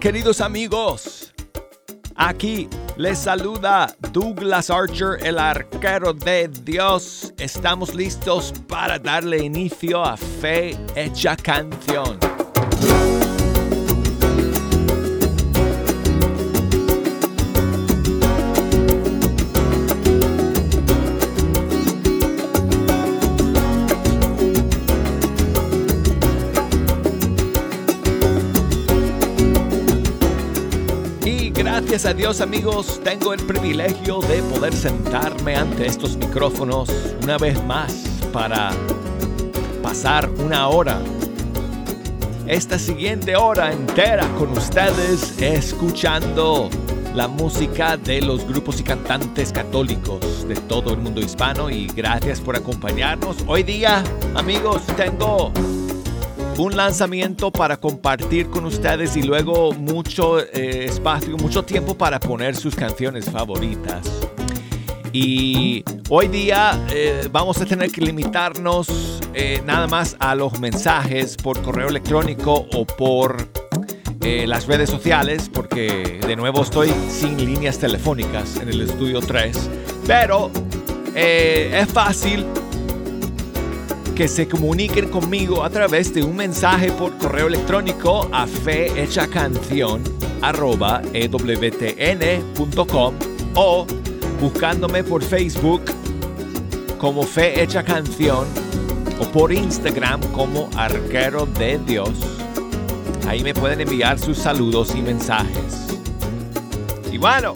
Queridos amigos. Aquí les saluda Douglas Archer, el arquero de Dios. Estamos listos para darle inicio a Fe Hecha Canción. Gracias a Dios amigos, tengo el privilegio de poder sentarme ante estos micrófonos una vez más para pasar una hora. Esta siguiente hora entera con ustedes escuchando la música de los grupos y cantantes católicos de todo el mundo hispano y gracias por acompañarnos. Hoy día amigos tengo un lanzamiento para compartir con ustedes y luego mucho eh, espacio, mucho tiempo para poner sus canciones favoritas. Y hoy día eh, vamos a tener que limitarnos eh, nada más a los mensajes por correo electrónico o por las redes sociales, porque de nuevo estoy sin líneas telefónicas en el estudio 3. Pero es fácil que se comuniquen conmigo a través de un mensaje por correo electrónico a fehechacanción.com o buscándome por Facebook como Fe Hecha Canción o por Instagram como Arquero de Dios. Ahí me pueden enviar sus saludos y mensajes. Y bueno,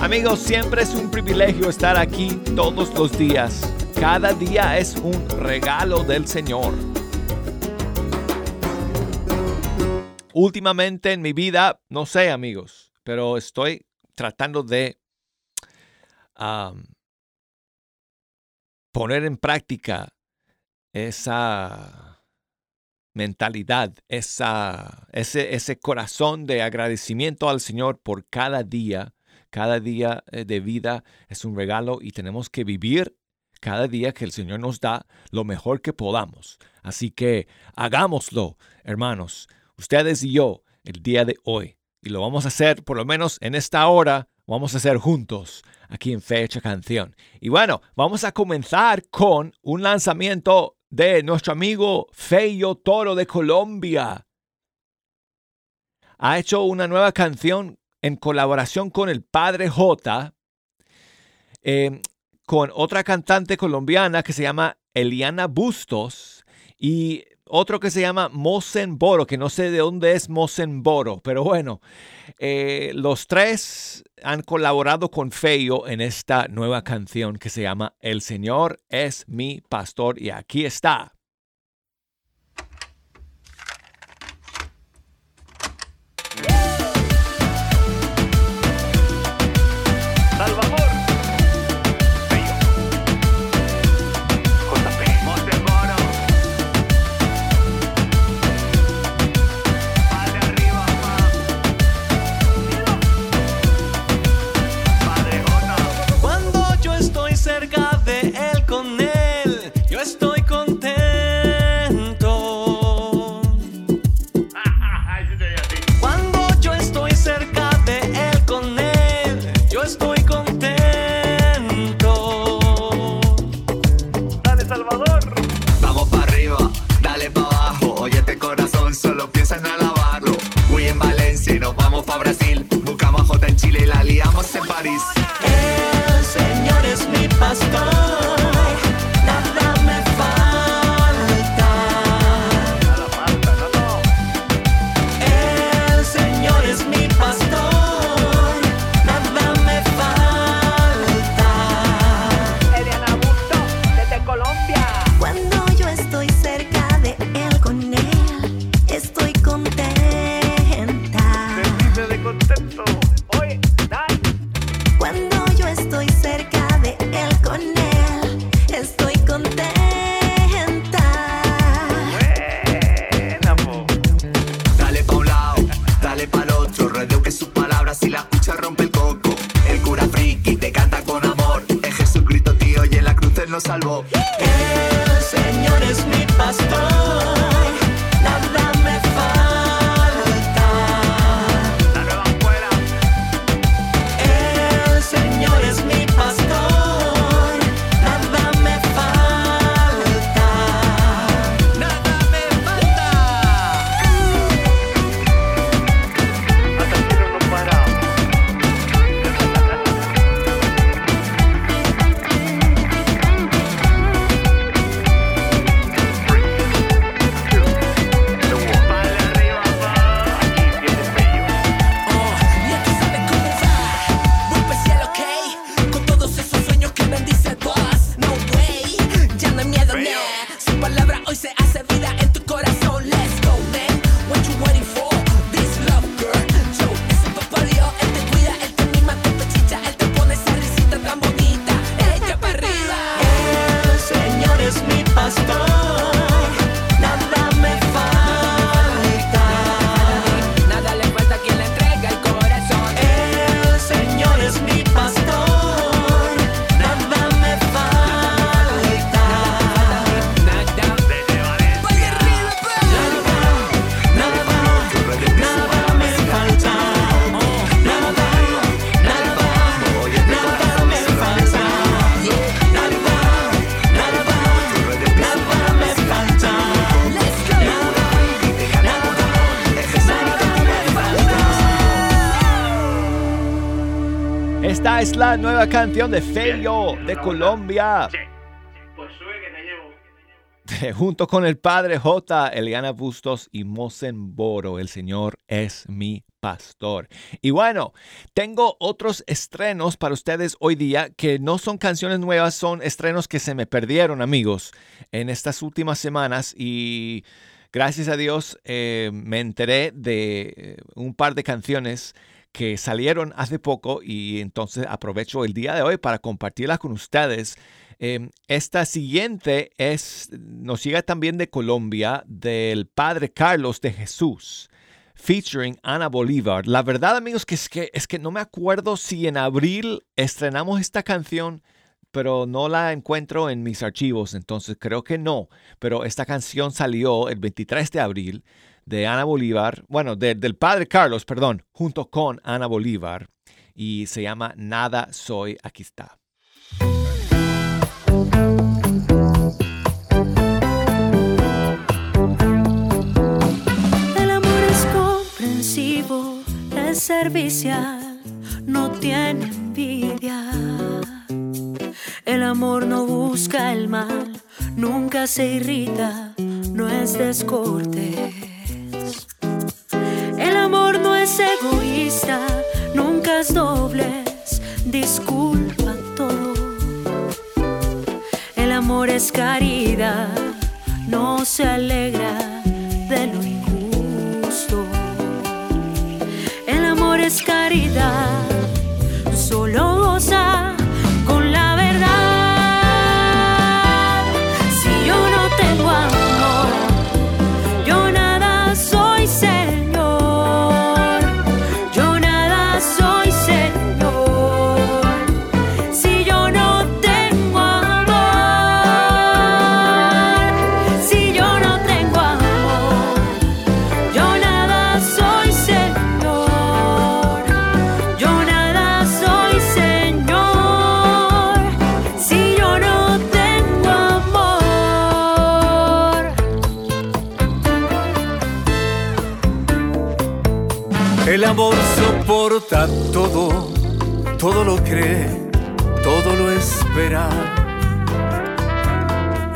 amigos, siempre es un privilegio estar aquí todos los días cada día es un regalo del Señor. Últimamente en mi vida, no sé amigos, pero estoy tratando de poner en práctica esa mentalidad, esa, ese, ese corazón de agradecimiento al Señor por cada día. Cada día eh, de vida es un regalo y tenemos que vivir cada día que el Señor nos da lo mejor que podamos. Así que hagámoslo, hermanos, ustedes y yo, el día de hoy. Y lo vamos a hacer, por lo menos en esta hora, vamos a hacer juntos aquí en Fecha Canción. Y bueno, vamos a comenzar con un lanzamiento de nuestro amigo Feyo Toro de Colombia. Ha hecho una nueva canción en colaboración con el Padre J. Eh, con otra cantante colombiana que se llama Eliana Bustos y otro que se llama Boro, que no sé de dónde es Boro, pero bueno, eh, los tres han colaborado con Feyo en esta nueva canción que se llama El Señor es mi pastor y aquí está. en París. Salvó. El Señor es mi pastor, la nueva canción de Feyo de Colombia. Junto con el padre J, Eliana Bustos y Mosen Boro, el Señor es mi pastor. Y bueno, tengo otros estrenos para ustedes hoy día que no son canciones nuevas, son estrenos que se me perdieron, amigos, en estas últimas semanas y gracias a Dios eh, me enteré de eh, un par de canciones que salieron hace poco y entonces aprovecho el día de hoy para compartirlas con ustedes. Em, esta siguiente es, nos llega también de Colombia, del Padre Carlos de Jesús, featuring Ana Bolívar. La verdad, amigos, que es que, es que no me acuerdo si en abril estrenamos esta canción, pero no la encuentro en mis archivos, entonces creo que no. Pero esta canción salió el 23 de abril de Ana Bolívar, bueno, del padre Carlos, perdón, junto con Ana Bolívar, y se llama Nada Soy, aquí está. El amor es comprensivo, es servicial, no tiene envidia. El amor no busca el mal, nunca se irrita, no es descortés egoísta, nunca es doblez, disculpa todo. El amor es caridad, no se alegra de lo injusto. El amor es caridad,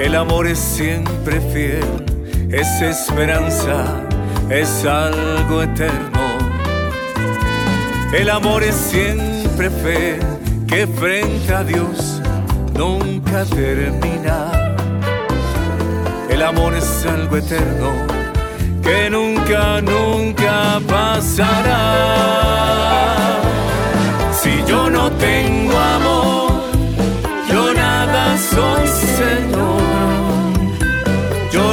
El amor es siempre fiel, es esperanza, es algo eterno. El amor es siempre fe que frente a Dios nunca termina. El amor es algo eterno que nunca, nunca pasará. Si yo no tengo amor, yo nada soy Señor.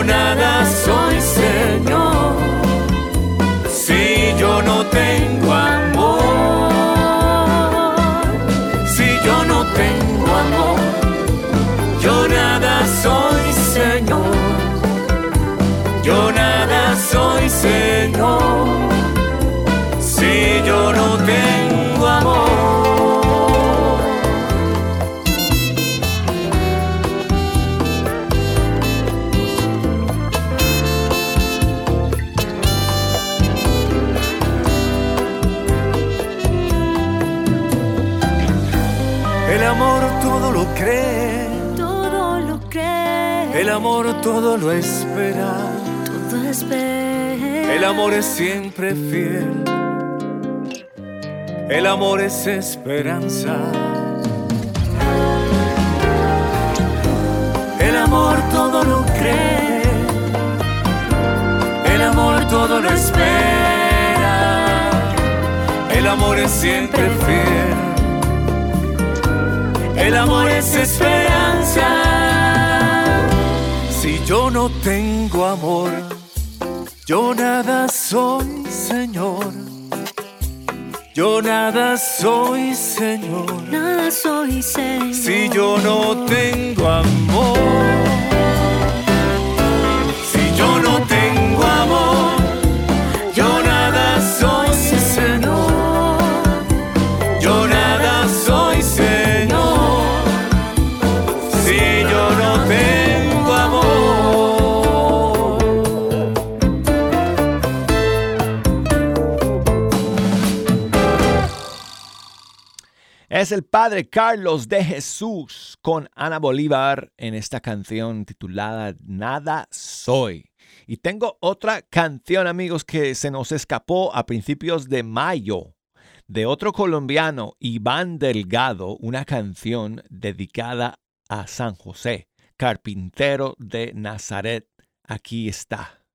Yo nada soy todo lo espera. Todo espera. El amor es siempre fiel. El amor es esperanza. El amor todo lo cree. El amor todo lo espera. El amor es siempre fiel. El amor es esperanza. No tengo amor, yo nada soy, Señor. Yo nada soy, Señor. Nada soy, Señor. Si yo no tengo amor. Es el Padre Carlos de Jesús con Ana Bolívar en esta canción titulada Nada Soy. Y tengo otra canción, amigos, que se nos escapó a principios de mayo de otro colombiano, Iván Delgado, una canción dedicada a San José, carpintero de Nazaret. Aquí está.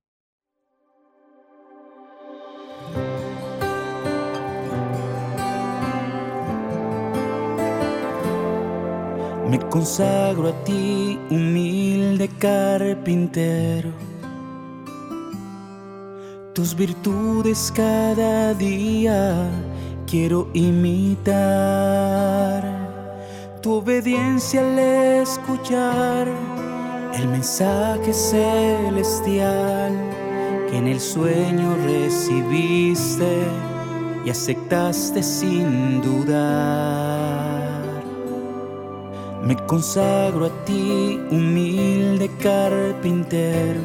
Me consagro a ti, humilde carpintero. Tus virtudes cada día quiero imitar. Tu obediencia al escuchar el mensaje celestial que en el sueño recibiste y aceptaste sin dudar. Me consagro a ti, humilde carpintero.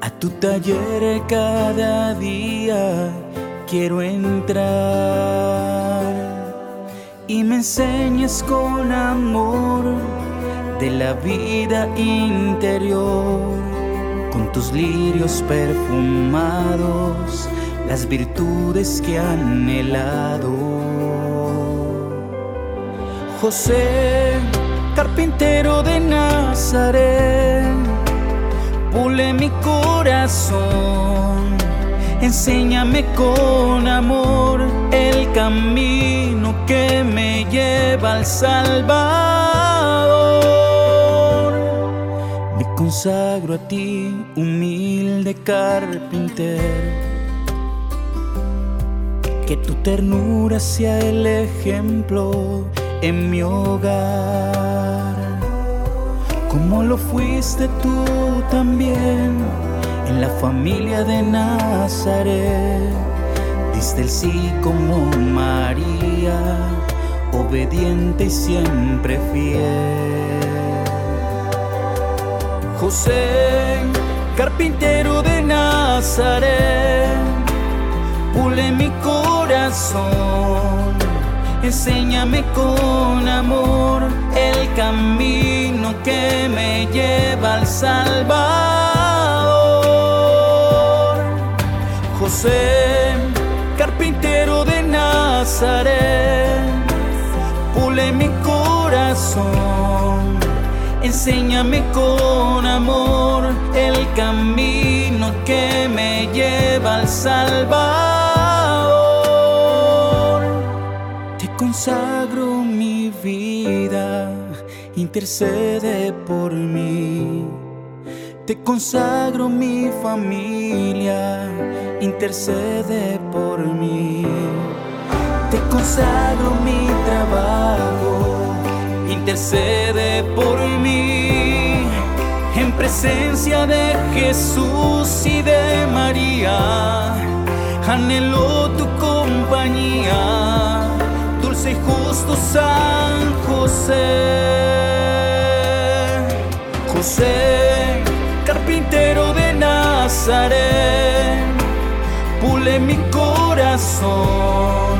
A tu taller cada día quiero entrar y me enseñes con amor de la vida interior, con tus lirios perfumados, las virtudes que anhelado. José, carpintero de Nazaret, pule mi corazón, enséñame con amor el camino que me lleva al Salvador. Me consagro a ti, humilde carpintero que tu ternura sea el ejemplo en mi hogar, como lo fuiste tú también en la familia de Nazaret. Diste el sí como María, obediente y siempre fiel. José, carpintero de Nazaret, pule mi corazón enséñame con amor el camino que me lleva al Salvador. José, carpintero de Nazaret, pule mi corazón, enséñame con amor el camino que me lleva al Salvador. Consagro mi vida, intercede por mí. Te consagro mi familia, intercede por mí. Te consagro mi trabajo, intercede por mí. En presencia de Jesús y de María, anhelo tu compañía, y justo San José. José, carpintero de Nazaret, pule mi corazón,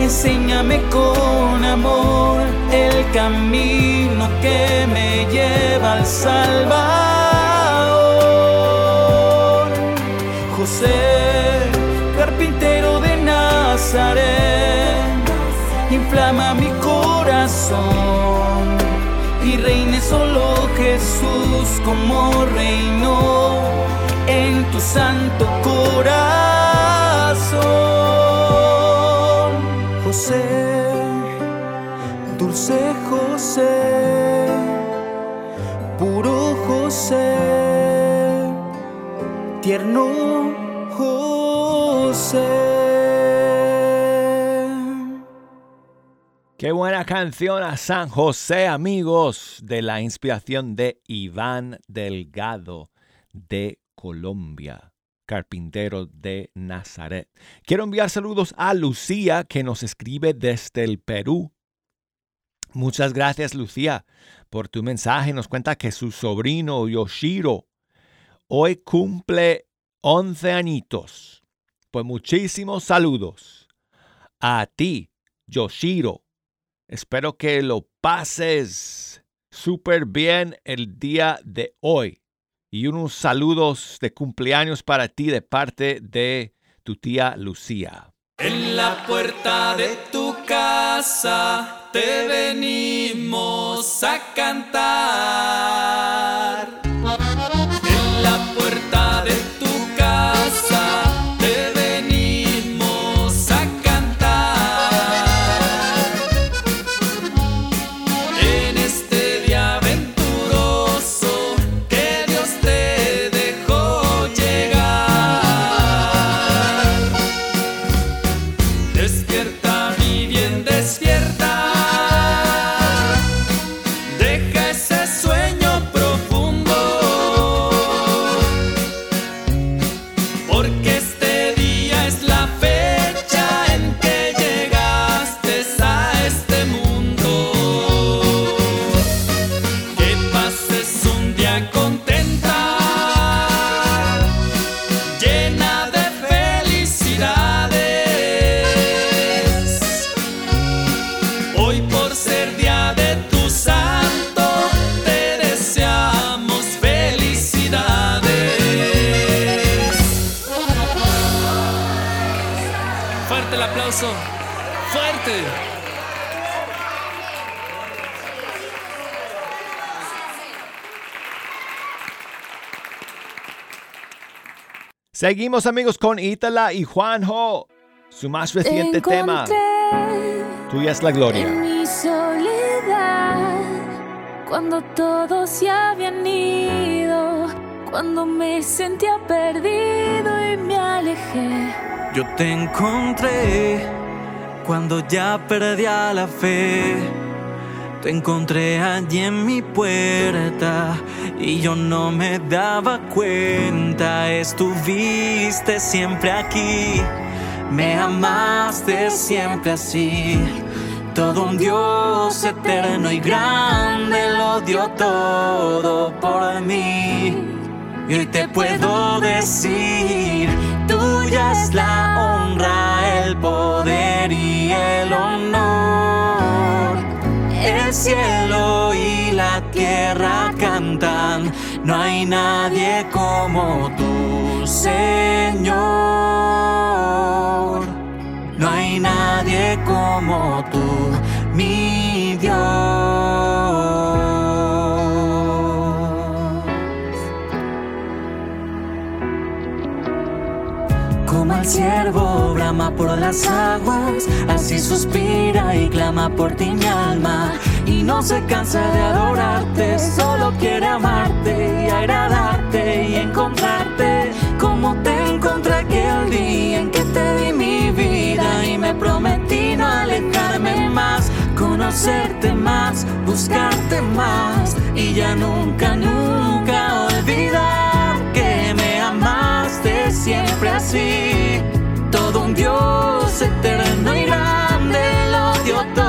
enséñame con amor el camino que me lleva al Salvador. José, carpintero de Nazaret, inflama mi corazón y reine solo Jesús como reinó en tu santo corazón. José, dulce José, puro José, tierno José. Qué buena canción a San José, amigos, de la inspiración de Iván Delgado de Colombia, carpintero de Nazaret. Quiero enviar saludos a Lucía, que nos escribe desde el Perú. Muchas gracias, Lucía, por tu mensaje. Nos cuenta que su sobrino Yoshiro hoy cumple 11 añitos. Pues muchísimos saludos a ti, Yoshiro Espero que lo pases súper bien el día de hoy. Y unos saludos de cumpleaños para ti de parte de tu tía Lucía. En la puerta de tu casa te venimos a cantar. Seguimos amigos con Itala y Juanjo. Su más reciente tema, Tuya es la En Gloria. mi soledad, cuando todos se habían ido, cuando me sentía perdido y me alejé. Yo te encontré cuando ya perdía la fe. Te encontré allí en mi puerta y yo no me daba cuenta. Estuviste siempre aquí, me amaste siempre así. Todo un Dios eterno y grande lo dio todo por mí. Y hoy te puedo decir, tuya es la honra, el poder y el honor. El cielo la tierra cantan, no hay nadie como tú, Señor. No hay nadie como tú, mi Dios. Como el ciervo brama por las aguas, así suspira y clama por ti mi alma. Y no se cansa de adorarte, solo quiere amarte y agradarte y encontrarte. Como te encontré aquel día en que te di mi vida y me prometí no alejarme más, conocerte más, buscarte más y ya nunca, nunca olvidar que me amaste siempre así. Todo un Dios eterno y grande lo dio todo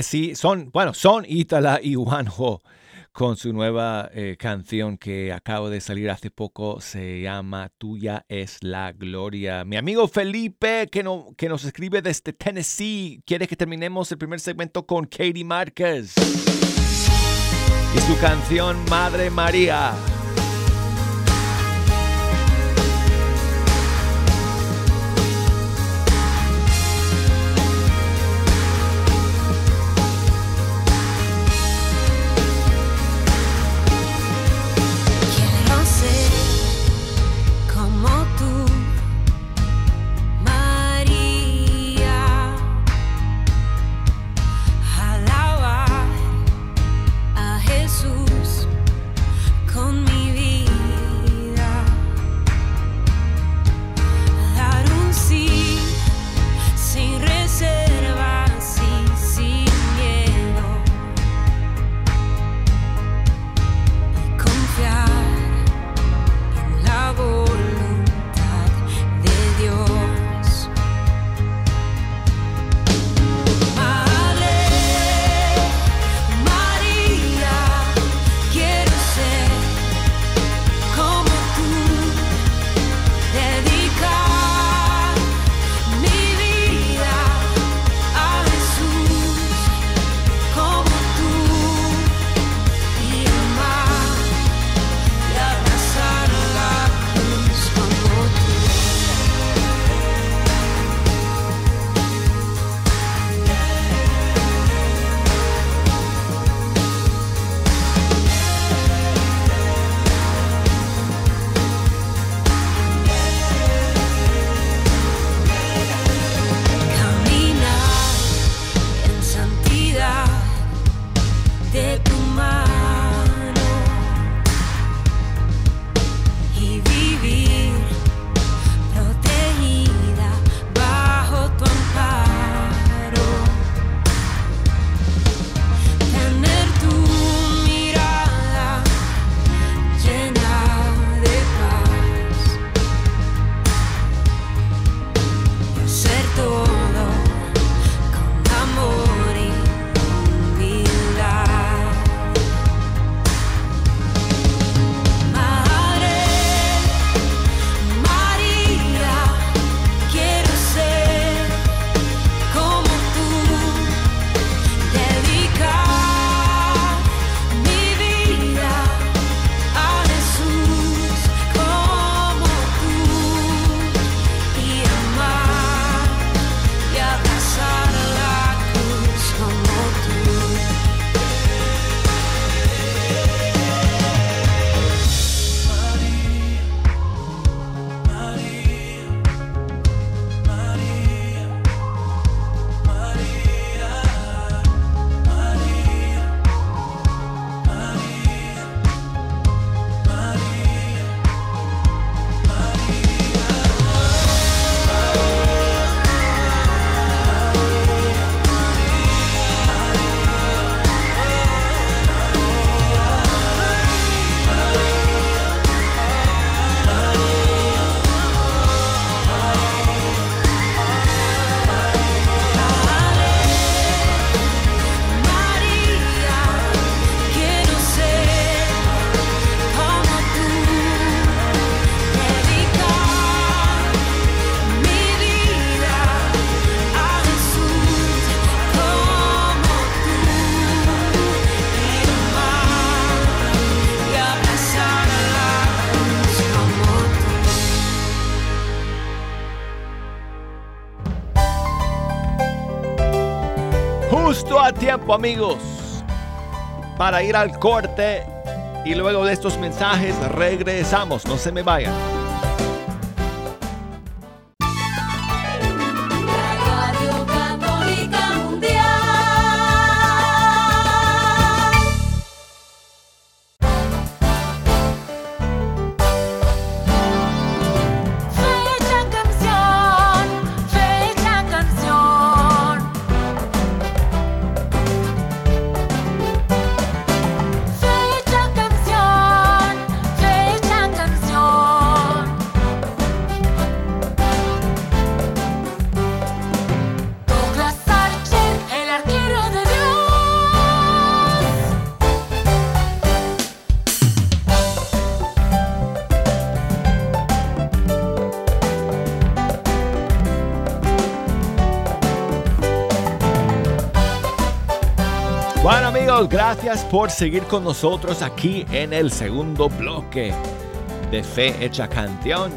Pues así son, bueno, son Itala y Juanjo con su nueva eh, canción que acabo de salir hace poco, se llama Tuya es la Gloria. Mi amigo Felipe, que, no, que nos escribe desde Tennessee, quiere que terminemos el primer segmento con Katie Márquez y su canción Madre María. Amigos para ir al corte y luego de estos mensajes regresamos, no se me vayan. Gracias por seguir con nosotros aquí en el segundo bloque de Fe Hecha Canción.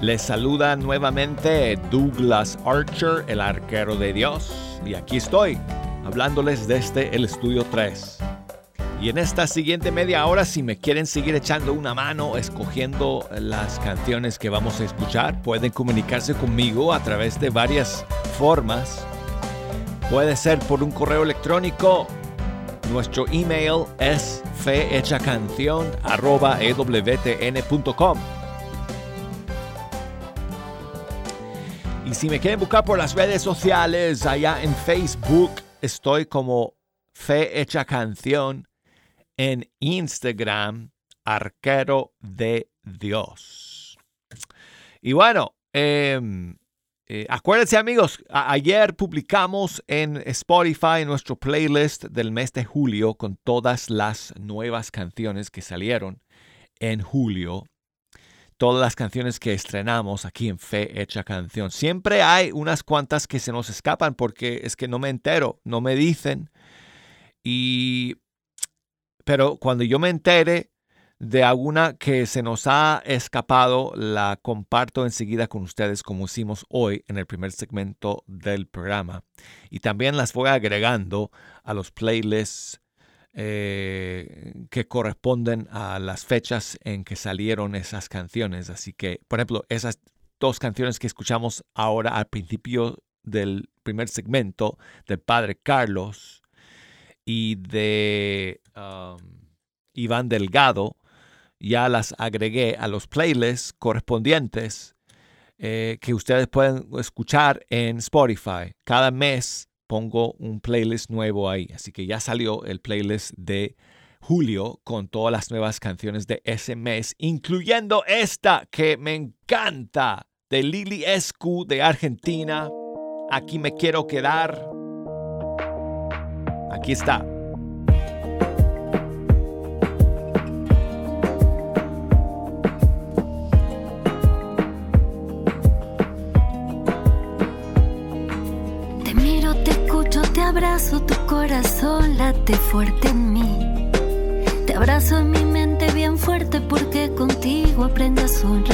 Les saluda nuevamente Douglas Archer, el arquero de Dios, y aquí estoy hablándoles desde el estudio 3. Y en esta siguiente media hora, si me quieren seguir echando una mano escogiendo las canciones que vamos a escuchar, pueden comunicarse conmigo a través de varias formas Puede ser por un correo electrónico. Nuestro email es fehechacancion.ewtn.com. Y si me quieren buscar por las redes sociales, allá en Facebook estoy como Fe Hecha Canción. En Instagram, Arquero de Dios. Y bueno, eh, eh, acuérdense amigos, ayer publicamos en Spotify nuestro playlist del mes de julio con todas las nuevas canciones que salieron en julio. Todas las canciones que estrenamos aquí en Fe Hecha Canción. Siempre hay unas cuantas que se nos escapan porque es que no me entero, no me dicen. Y... Pero cuando yo me entere, de alguna que se nos ha escapado, la comparto enseguida con ustedes como hicimos hoy en el primer segmento del programa. Y también las voy agregando a los playlists eh, que corresponden a las fechas en que salieron esas canciones. Así que, por ejemplo, esas dos canciones que escuchamos ahora al principio del primer segmento del Padre Carlos y de um, Iván Delgado, ya las agregué a los playlists correspondientes eh, que ustedes pueden escuchar en Spotify. Cada mes pongo un playlist nuevo ahí. Así que ya salió el playlist de julio con todas las nuevas canciones de ese mes, incluyendo esta que me encanta de Lili Escu de Argentina. Aquí me quiero quedar. Aquí está. Abrazo, tu corazón late fuerte en mí. Te abrazo en mi mente bien fuerte porque contigo aprendo a sonreír.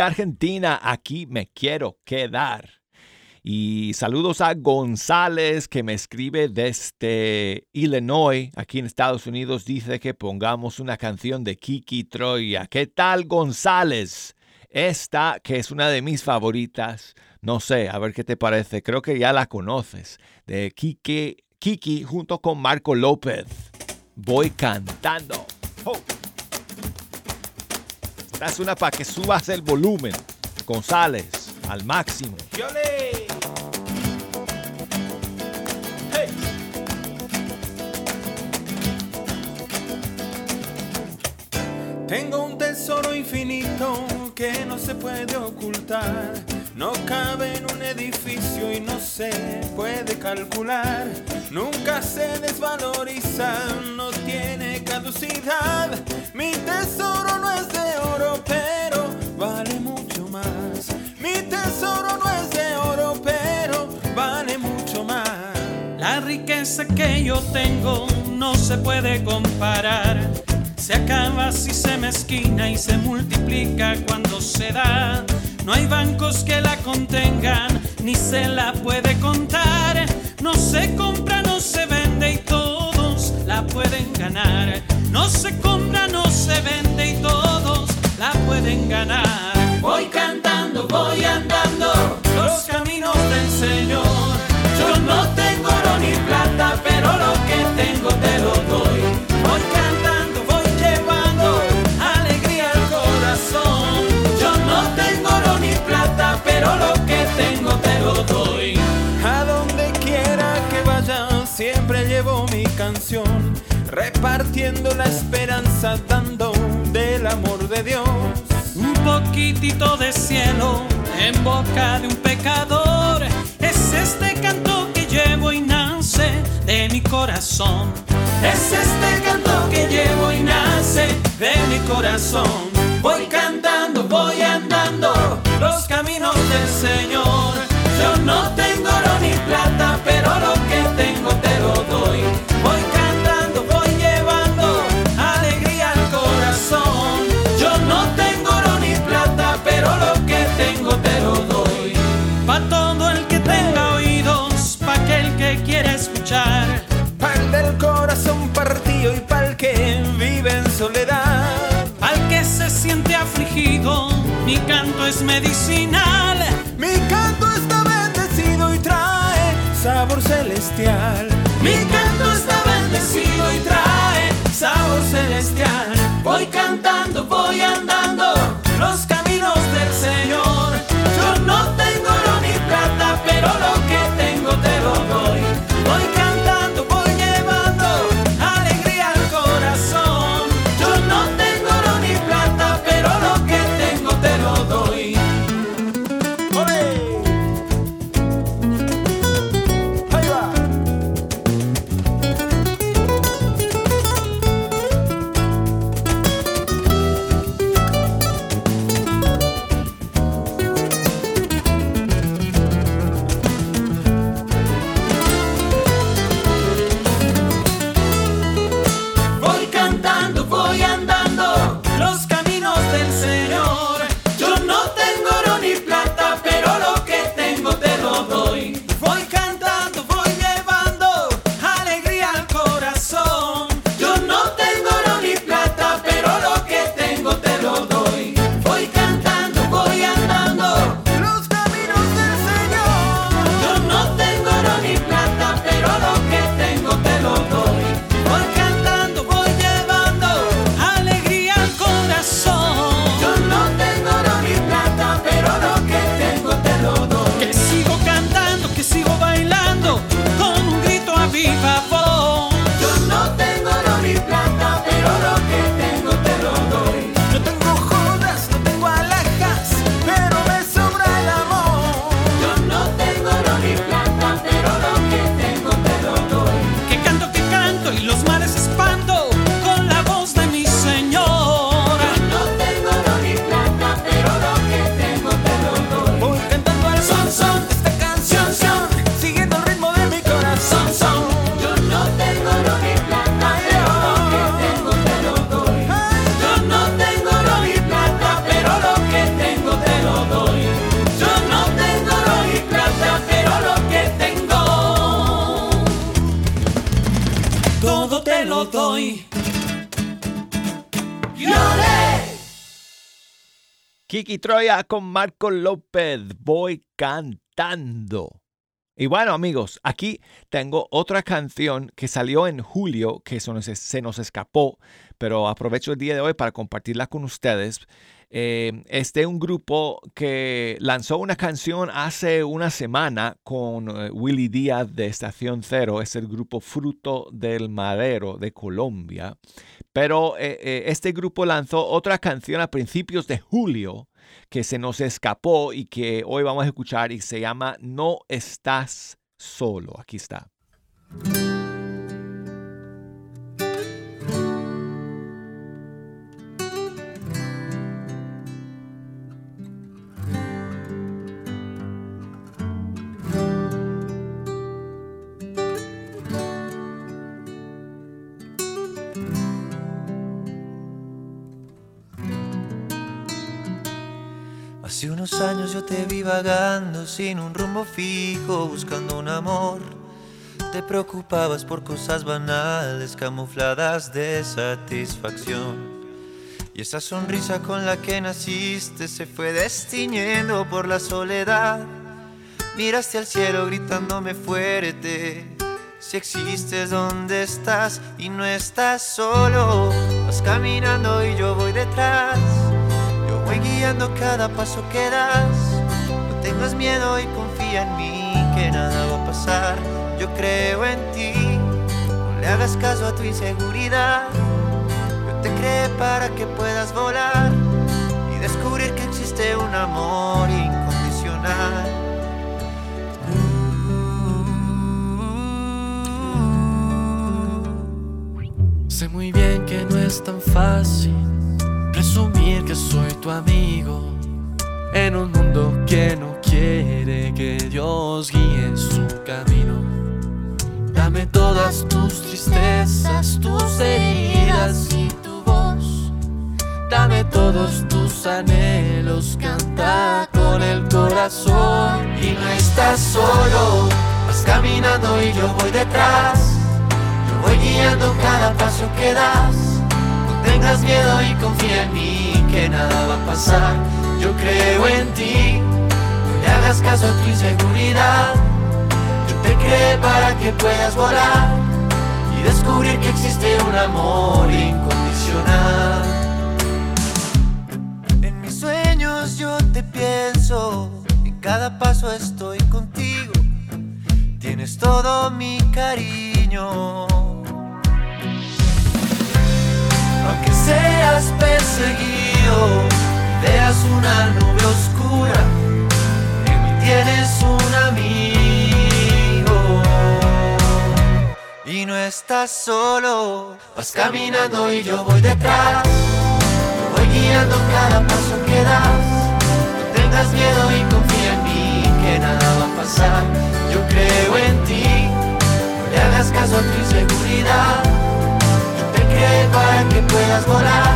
Argentina, aquí me quiero quedar. Y saludos a González que me escribe desde Illinois, aquí en Estados Unidos. Dice que pongamos una canción de Kiki Troya. ¿Qué tal González? Esta que es una de mis favoritas. No sé, a ver qué te parece. Creo que ya la conoces. De Kiki, Kiki junto con Marco López. Voy cantando. Oh. Es una para que subas el volumen, González, al máximo. Tengo un tesoro infinito que no se puede ocultar. No cabe en un edificio y no se puede calcular. Nunca se desvaloriza, no tiene Mi tesoro no es de oro, pero vale mucho más. Mi tesoro no es de oro, pero vale mucho más. La riqueza que yo tengo no se puede comparar se acaba si se mezquina y se multiplica cuando se da. No hay bancos que la contengan, ni se la puede contar. No se compra, no se vende y todos la pueden ganar. No se compra, no se vende y todos la pueden ganar. Voy cantando, voy andando los caminos del Señor. Yo no tengo oro ni plata, pero lo que tengo te lo doy. Voy pero lo que tengo te lo doy. A donde quiera que vaya, siempre llevo mi canción, repartiendo la esperanza, dando del amor de Dios. Un poquitito de cielo en boca de un pecador, es este canto que llevo y nace de mi corazón. Es este canto que llevo y nace de mi corazón. Voy cantando, voy andando los caminos del Señor. Es medicinal. Mi canto está bendecido y trae sabor celestial. Mi canto está bendecido y trae sabor celestial. Voy cantando, voy andando Kiki Troya con Marco López, voy cantando. Y bueno amigos, aquí tengo otra canción que salió en julio que se nos, escapó, pero aprovecho el día de hoy para compartirla con ustedes. Eh, es un grupo que lanzó una canción hace una semana con eh, Willy Díaz de Estación Cero. Es el grupo Fruto del Madero de Colombia. Pero eh, este grupo lanzó otra canción a principios de julio que se nos escapó y que hoy vamos a escuchar y se llama No estás solo. Aquí está. Hace unos años yo te vi vagando sin un rumbo fijo, buscando un amor. Te preocupabas por cosas banales, camufladas de satisfacción. Y esa sonrisa con la que naciste se fue destiñendo por la soledad. Miraste al cielo gritándome fuerte. Si existes, ¿dónde estás? Y no estás solo. Vas caminando y yo voy detrás voy guiando cada paso que das. No tengas miedo y confía en mí, que nada va a pasar. Yo creo en ti, no le hagas caso a tu inseguridad. Yo te creé para que puedas volar y descubrir que existe un amor incondicional. Sé muy bien que no es tan fácil presumir que soy tu amigo en un mundo que no quiere que Dios guíe su camino. Dame todas tus tristezas, tus heridas y tu voz. Dame todos tus anhelos, canta con el corazón. Y no estás solo, vas caminando y yo voy detrás. Yo voy guiando cada paso que das tengas miedo y confía en mí, que nada va a pasar. Yo creo en ti, no le hagas caso a tu inseguridad. Yo te creé para que puedas volar y descubrir que existe un amor incondicional. En mis sueños yo te pienso, en cada paso estoy contigo. Tienes todo mi cariño aunque seas perseguido, veas una nube oscura, en mí tienes un amigo. Y no estás solo, vas caminando y yo voy detrás, voy guiando cada paso que das. No tengas miedo y confía en mí, que nada va a pasar. Yo creo en ti, no le hagas caso a tu inseguridad para que puedas volar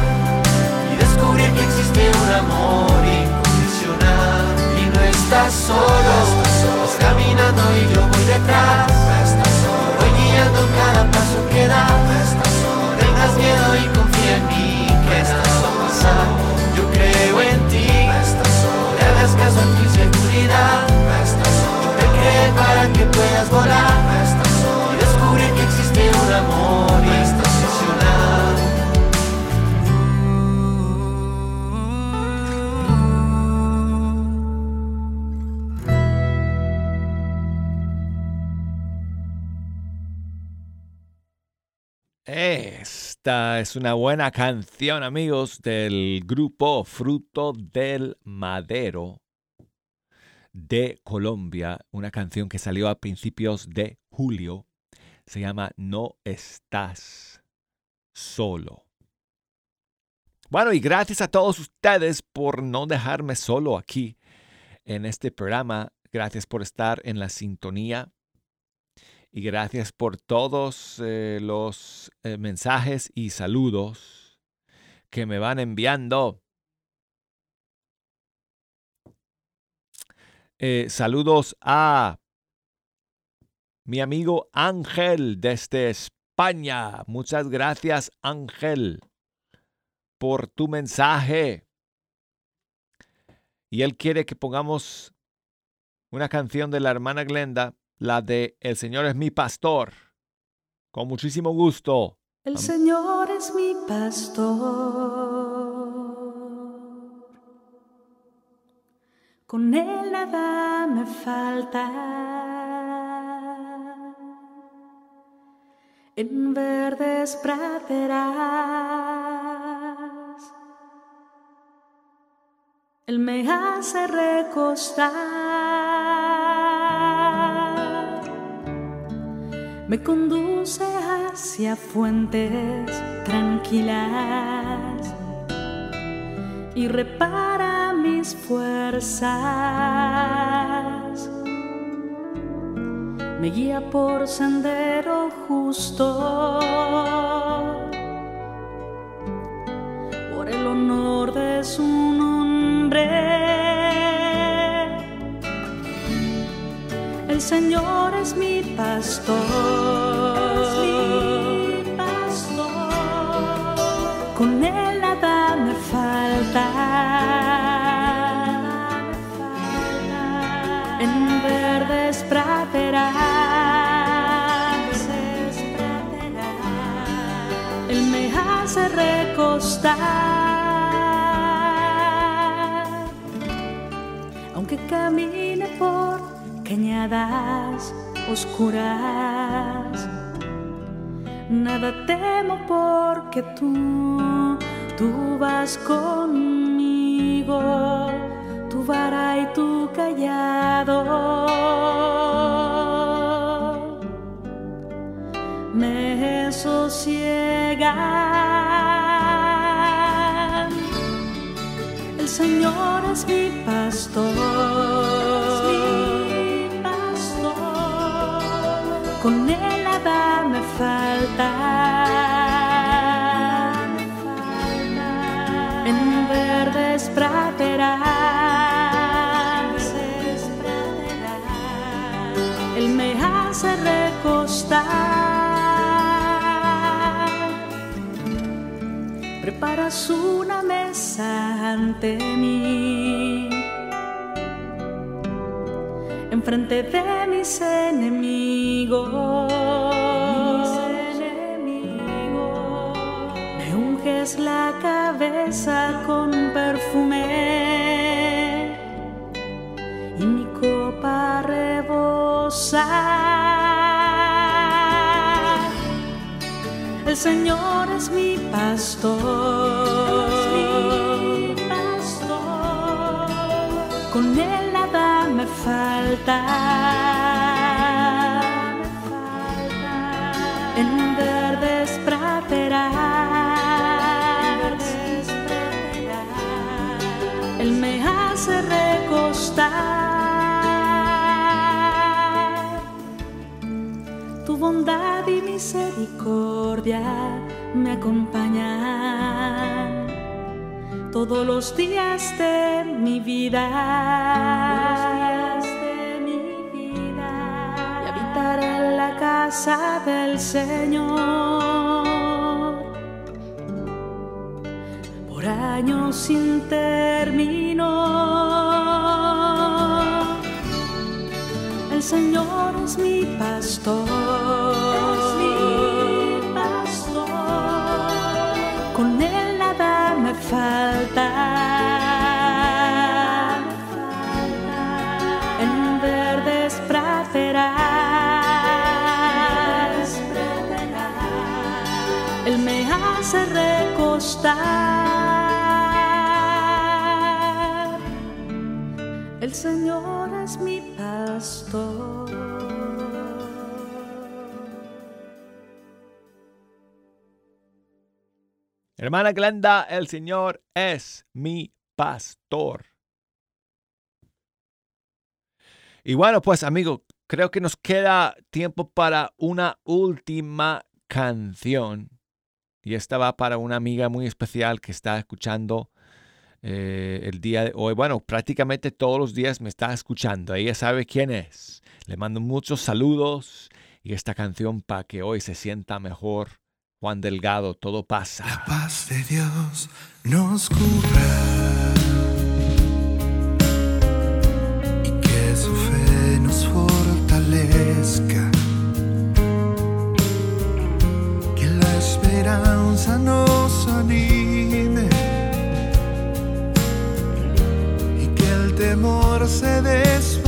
y descubrir que existe un amor incondicional. Y no estás solo, estás caminando y yo voy detrás, voy guiando cada paso que das, no tengas miedo y confía en mí que pasar, yo creo en ti, no le hagas caso a tu inseguridad, yo te creé para que puedas volar Esta es una buena canción, amigos, del grupo Fruto del Madero de Colombia. Una canción que salió a principios de julio. Se llama No estás solo. Bueno, y gracias a todos ustedes por no dejarme solo aquí en este programa. Gracias por estar en la sintonía y gracias por todos eh, los eh, mensajes y saludos que me van enviando. Eh, saludos a mi amigo Ángel desde España. Muchas gracias, Ángel, por tu mensaje. Y él quiere que pongamos una canción de la hermana Glenda, la de El Señor es mi pastor. Con muchísimo gusto. El Señor es mi pastor. Con él nada me falta. En verdes praderas Él me hace recostar, me conduce hacia fuentes tranquilas y repara mis fuerzas. Me guía por sendero justo por el honor de su Señor es mi pastor. mi pastor. Con él nada me falta. En verdes praderas. Él me hace recostar. camine por cañadas oscuras. Nada temo porque tú, tú vas conmigo, tu vara y tu callado. Me sosiega El Señor es mi pastor. Praderas. Él me hace recostar. Preparas una mesa ante mí enfrente de mis enemigos. Mis enemigos. Me unges la cabeza con perfume y mi copa rebosa. El Señor es mi pastor. mi pastor. Con él me falta. Bondad y misericordia me acompañan todos los días de mi vida en la casa del Señor por años sin término. El Señor es mi pastor. El Señor es mi pastor. Hermana Glenda, el Señor es mi pastor. Y bueno, pues amigo, creo que nos queda tiempo para una última canción. Y esta va para una amiga muy especial que está escuchando eh, el día de hoy. Bueno, prácticamente todos los días me está escuchando. Ella sabe quién es. Le mando muchos saludos y esta canción para que hoy se sienta mejor. Juan Delgado, todo pasa. La paz de Dios nos cubra. esperanza nos anime y que el temor se despide.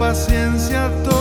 paciencia todo.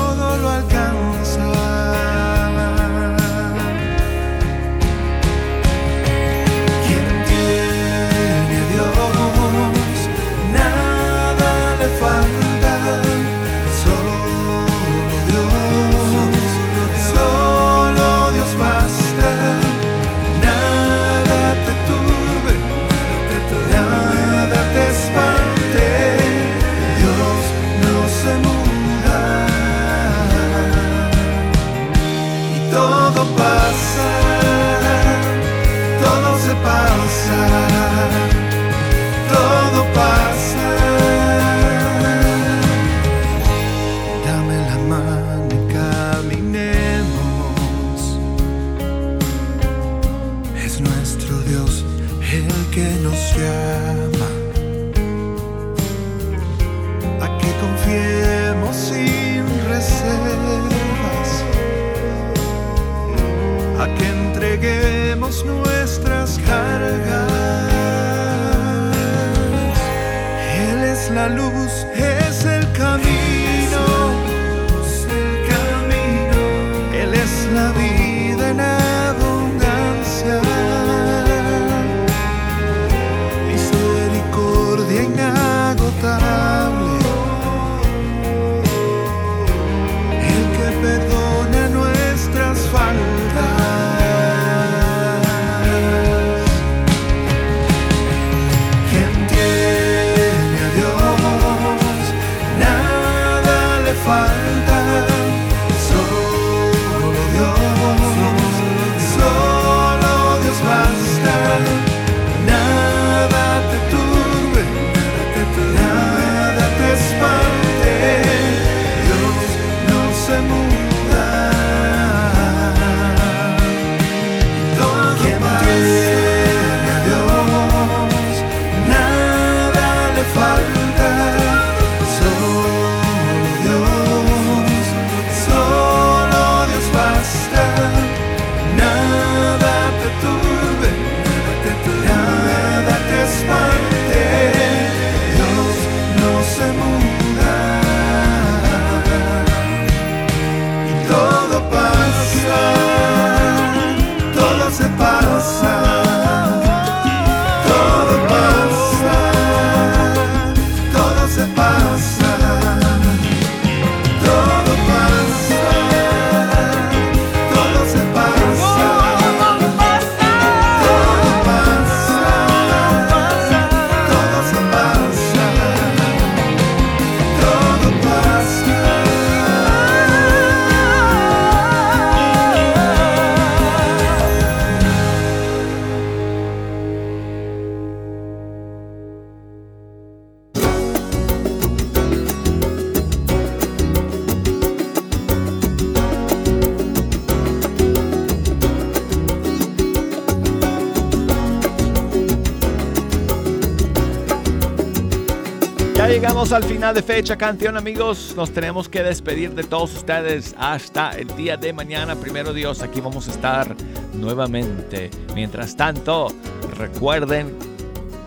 llegamos al final de fecha canción amigos, nos tenemos que despedir de todos ustedes hasta el día de mañana, primero Dios, aquí vamos a estar nuevamente. Mientras tanto, recuerden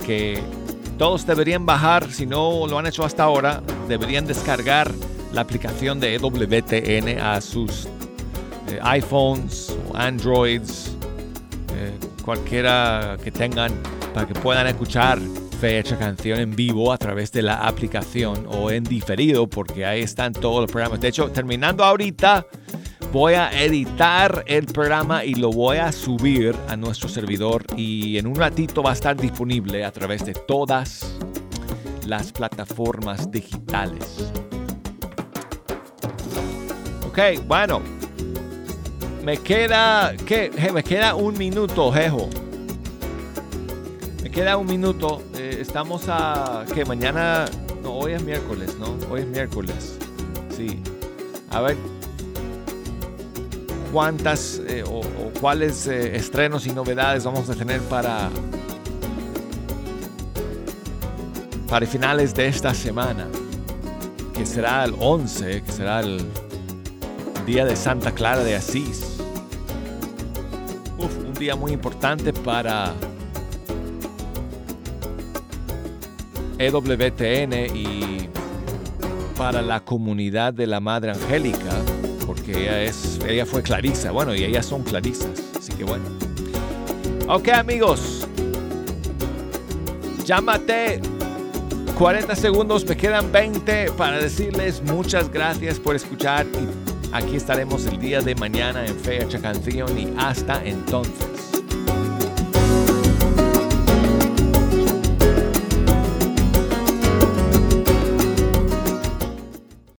que todos deberían bajar, si no lo han hecho hasta ahora, deberían descargar la aplicación de EWTN a sus eh, iPhones Androids, eh, cualquiera que tengan, para que puedan escuchar esa canción en vivo a través de la aplicación o en diferido, porque ahí están todos los programas. De hecho, terminando ahorita, voy a editar el programa y lo voy a subir a nuestro servidor y en un ratito va a estar disponible a través de todas las plataformas digitales. Ok, bueno. Me queda, ¿qué? Eh, me queda un minuto, Jejo. Queda un minuto. Eh, estamos a. que mañana. No, hoy es miércoles, ¿no? Hoy es miércoles. Sí. A ver. ¿Cuántas eh, o, cuáles eh, estrenos y novedades vamos a tener para. para finales de esta semana? Que será el 11, que será el día de Santa Clara de Asís. un día muy importante para EWTN y para la comunidad de la Madre Angélica, porque ella, es, ella fue clarisa, bueno, y ellas son clarisas, así que bueno. Ok amigos, llámate 40 segundos, me quedan 20 para decirles muchas gracias por escuchar y Aquí estaremos el día de mañana en Fecha Canción y hasta entonces.